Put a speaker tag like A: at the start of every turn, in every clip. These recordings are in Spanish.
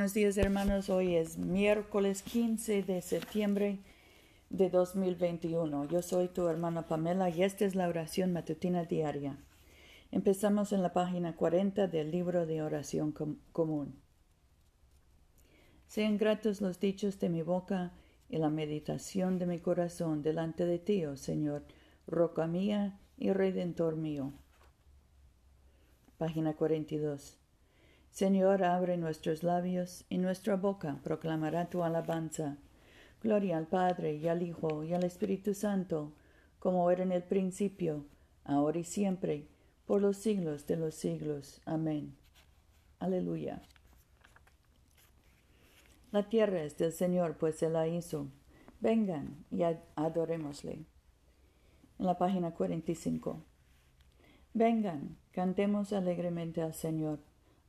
A: Buenos días hermanos, hoy es miércoles 15 de septiembre de 2021. Yo soy tu hermana Pamela y esta es la oración matutina diaria. Empezamos en la página 40 del libro de oración común. Sean gratos los dichos de mi boca y la meditación de mi corazón delante de ti, oh Señor, roca mía y redentor mío. Página 42. Señor, abre nuestros labios y nuestra boca proclamará tu alabanza. Gloria al Padre y al Hijo y al Espíritu Santo, como era en el principio, ahora y siempre, por los siglos de los siglos. Amén. Aleluya. La tierra es del Señor, pues se la hizo. Vengan y adorémosle. En la página 45. Vengan, cantemos alegremente al Señor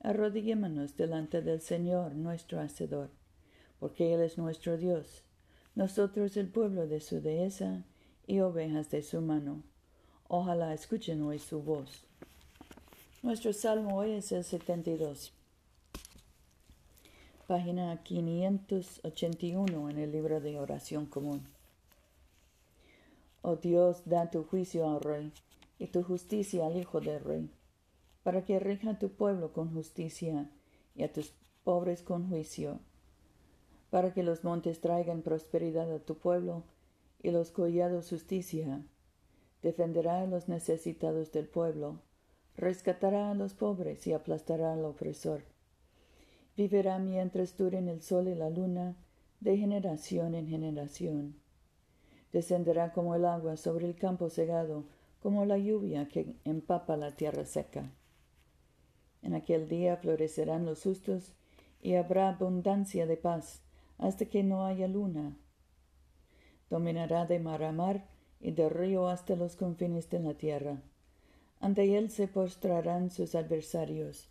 A: arrodillémonos delante del Señor nuestro Hacedor, porque Él es nuestro Dios, nosotros el pueblo de su dehesa y ovejas de su mano. Ojalá escuchen hoy su voz. Nuestro salmo hoy es el 72, página 581 en el libro de oración común. Oh Dios, da tu juicio al Rey y tu justicia al Hijo del Rey para que rija a tu pueblo con justicia y a tus pobres con juicio, para que los montes traigan prosperidad a tu pueblo y los collados justicia. Defenderá a los necesitados del pueblo, rescatará a los pobres y aplastará al opresor. Vivirá mientras duren el sol y la luna, de generación en generación. Descenderá como el agua sobre el campo segado, como la lluvia que empapa la tierra seca. En aquel día florecerán los justos y habrá abundancia de paz hasta que no haya luna. Dominará de mar a mar y de río hasta los confines de la tierra. Ante él se postrarán sus adversarios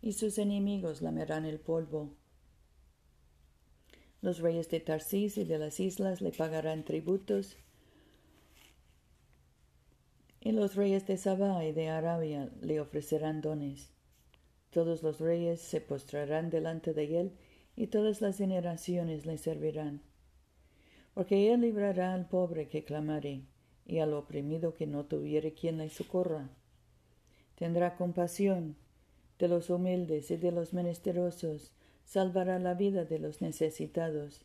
A: y sus enemigos lamerán el polvo. Los reyes de Tarsis y de las islas le pagarán tributos, y los reyes de Sabá y de Arabia le ofrecerán dones. Todos los reyes se postrarán delante de él, y todas las generaciones le servirán. Porque él librará al pobre que clamare, y al oprimido que no tuviere quien le socorra. Tendrá compasión de los humildes y de los menesterosos, salvará la vida de los necesitados.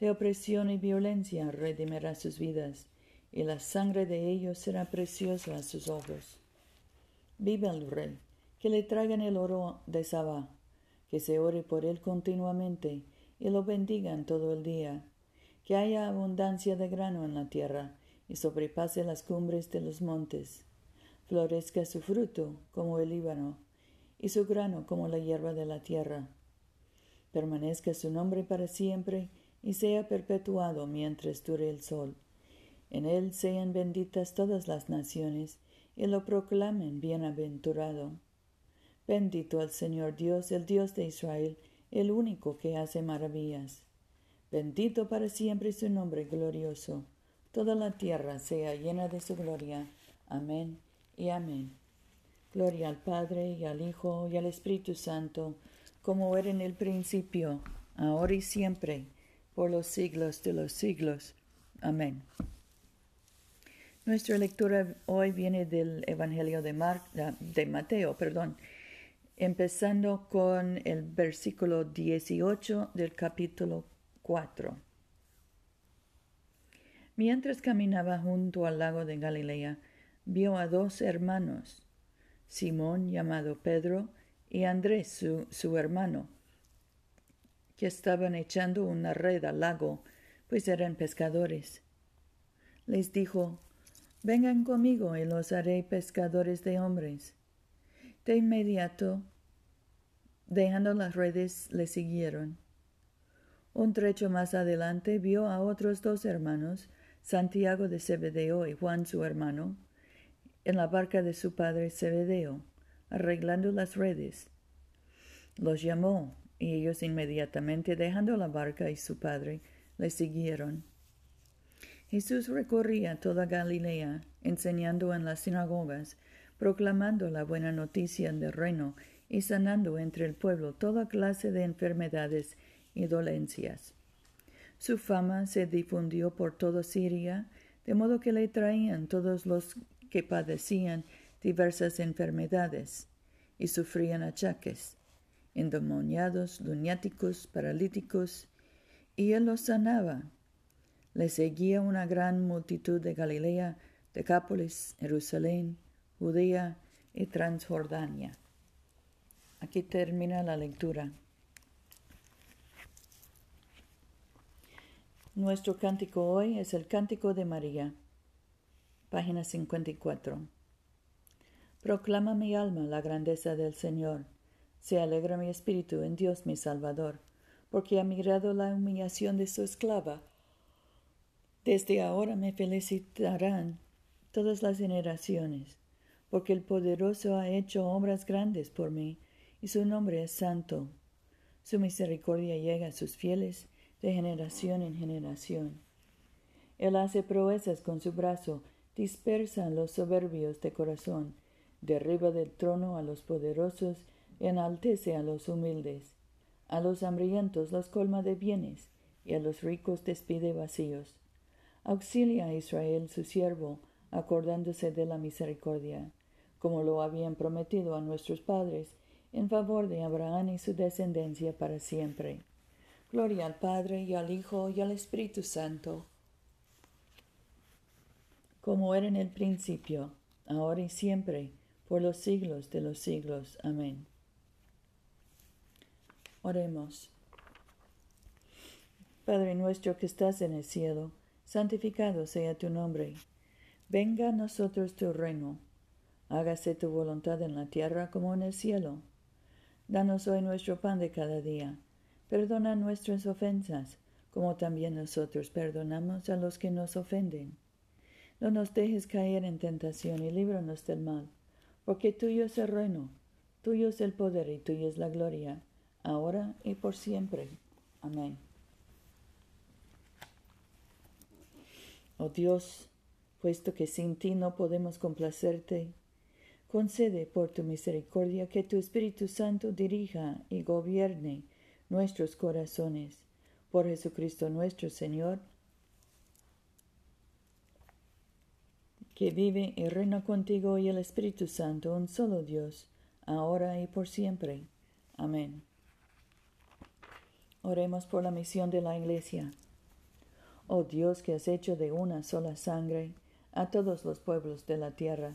A: De opresión y violencia redimirá sus vidas, y la sangre de ellos será preciosa a sus ojos. Viva el rey que le traigan el oro de Sabá, que se ore por él continuamente y lo bendigan todo el día, que haya abundancia de grano en la tierra y sobrepase las cumbres de los montes, florezca su fruto como el Líbano y su grano como la hierba de la tierra. Permanezca su nombre para siempre y sea perpetuado mientras dure el sol. En él sean benditas todas las naciones y lo proclamen bienaventurado. Bendito el Señor Dios, el Dios de Israel, el único que hace maravillas. Bendito para siempre su nombre glorioso. Toda la tierra sea llena de su gloria. Amén y amén. Gloria al Padre y al Hijo y al Espíritu Santo, como era en el principio, ahora y siempre, por los siglos de los siglos. Amén. Nuestra lectura hoy viene del Evangelio de, de Mateo, perdón, empezando con el versículo 18 del capítulo 4. Mientras caminaba junto al lago de Galilea, vio a dos hermanos, Simón llamado Pedro y Andrés su, su hermano, que estaban echando una red al lago, pues eran pescadores. Les dijo, Vengan conmigo y los haré pescadores de hombres. De inmediato, dejando las redes, le siguieron. Un trecho más adelante vio a otros dos hermanos, Santiago de Zebedeo y Juan su hermano, en la barca de su padre Zebedeo, arreglando las redes. Los llamó, y ellos inmediatamente dejando la barca y su padre, le siguieron. Jesús recorría toda Galilea, enseñando en las sinagogas, proclamando la buena noticia del reino y sanando entre el pueblo toda clase de enfermedades y dolencias. Su fama se difundió por toda Siria, de modo que le traían todos los que padecían diversas enfermedades y sufrían achaques, endemoniados, lunáticos, paralíticos, y él los sanaba. Le seguía una gran multitud de Galilea, Decápolis, Jerusalén, Judea y Transjordania. Aquí termina la lectura. Nuestro cántico hoy es el Cántico de María, página 54. Proclama mi alma la grandeza del Señor. Se alegra mi espíritu en Dios mi Salvador, porque ha mirado la humillación de su esclava. Desde ahora me felicitarán todas las generaciones, porque el poderoso ha hecho obras grandes por mí, y su nombre es santo. Su misericordia llega a sus fieles de generación en generación. Él hace proezas con su brazo, dispersa a los soberbios de corazón, derriba del trono a los poderosos enaltece a los humildes. A los hambrientos los colma de bienes, y a los ricos despide vacíos. Auxilia a Israel su siervo, acordándose de la misericordia, como lo habían prometido a nuestros padres, en favor de Abraham y su descendencia para siempre. Gloria al Padre y al Hijo y al Espíritu Santo, como era en el principio, ahora y siempre, por los siglos de los siglos. Amén. Oremos. Padre nuestro que estás en el cielo, santificado sea tu nombre. Venga a nosotros tu reino. Hágase tu voluntad en la tierra como en el cielo. Danos hoy nuestro pan de cada día Perdona nuestras ofensas, como también nosotros perdonamos a los que nos ofenden. No nos dejes caer en tentación y líbranos del mal, porque tuyo es el reino, tuyo es el poder y tuya es la gloria, ahora y por siempre. Amén. Oh Dios, puesto que sin ti no podemos complacerte, concede por tu misericordia que tu Espíritu Santo dirija y gobierne nuestros corazones. Por Jesucristo nuestro Señor, que vive y reina contigo y el Espíritu Santo, un solo Dios, ahora y por siempre. Amén. Oremos por la misión de la Iglesia. Oh Dios que has hecho de una sola sangre a todos los pueblos de la tierra,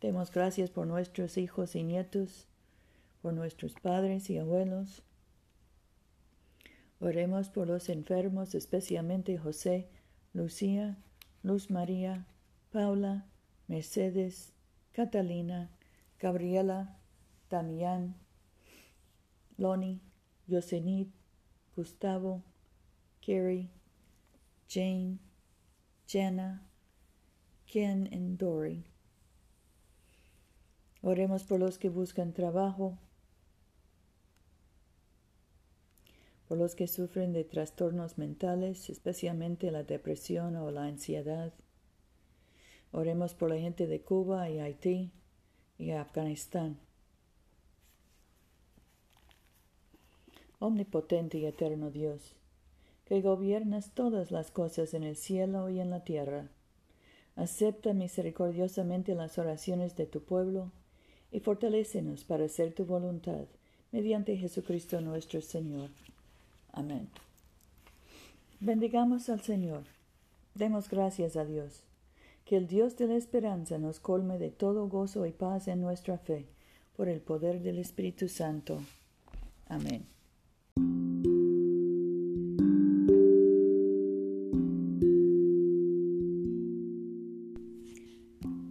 A: Demos gracias por nuestros hijos y nietos, por nuestros padres y abuelos. Oremos por los enfermos, especialmente José, Lucía, Luz María, Paula, Mercedes, Catalina, Gabriela, Damián, Loni, Yosenit, Gustavo, Carrie, Jane, Jenna, Ken y Dory. Oremos por los que buscan trabajo, por los que sufren de trastornos mentales, especialmente la depresión o la ansiedad. Oremos por la gente de Cuba y Haití y Afganistán. Omnipotente y eterno Dios, que gobiernas todas las cosas en el cielo y en la tierra, acepta misericordiosamente las oraciones de tu pueblo y fortalécenos para hacer tu voluntad, mediante Jesucristo nuestro Señor. Amén. Bendigamos al Señor. Demos gracias a Dios. Que el Dios de la esperanza nos colme de todo gozo y paz en nuestra fe, por el poder del Espíritu Santo. Amén.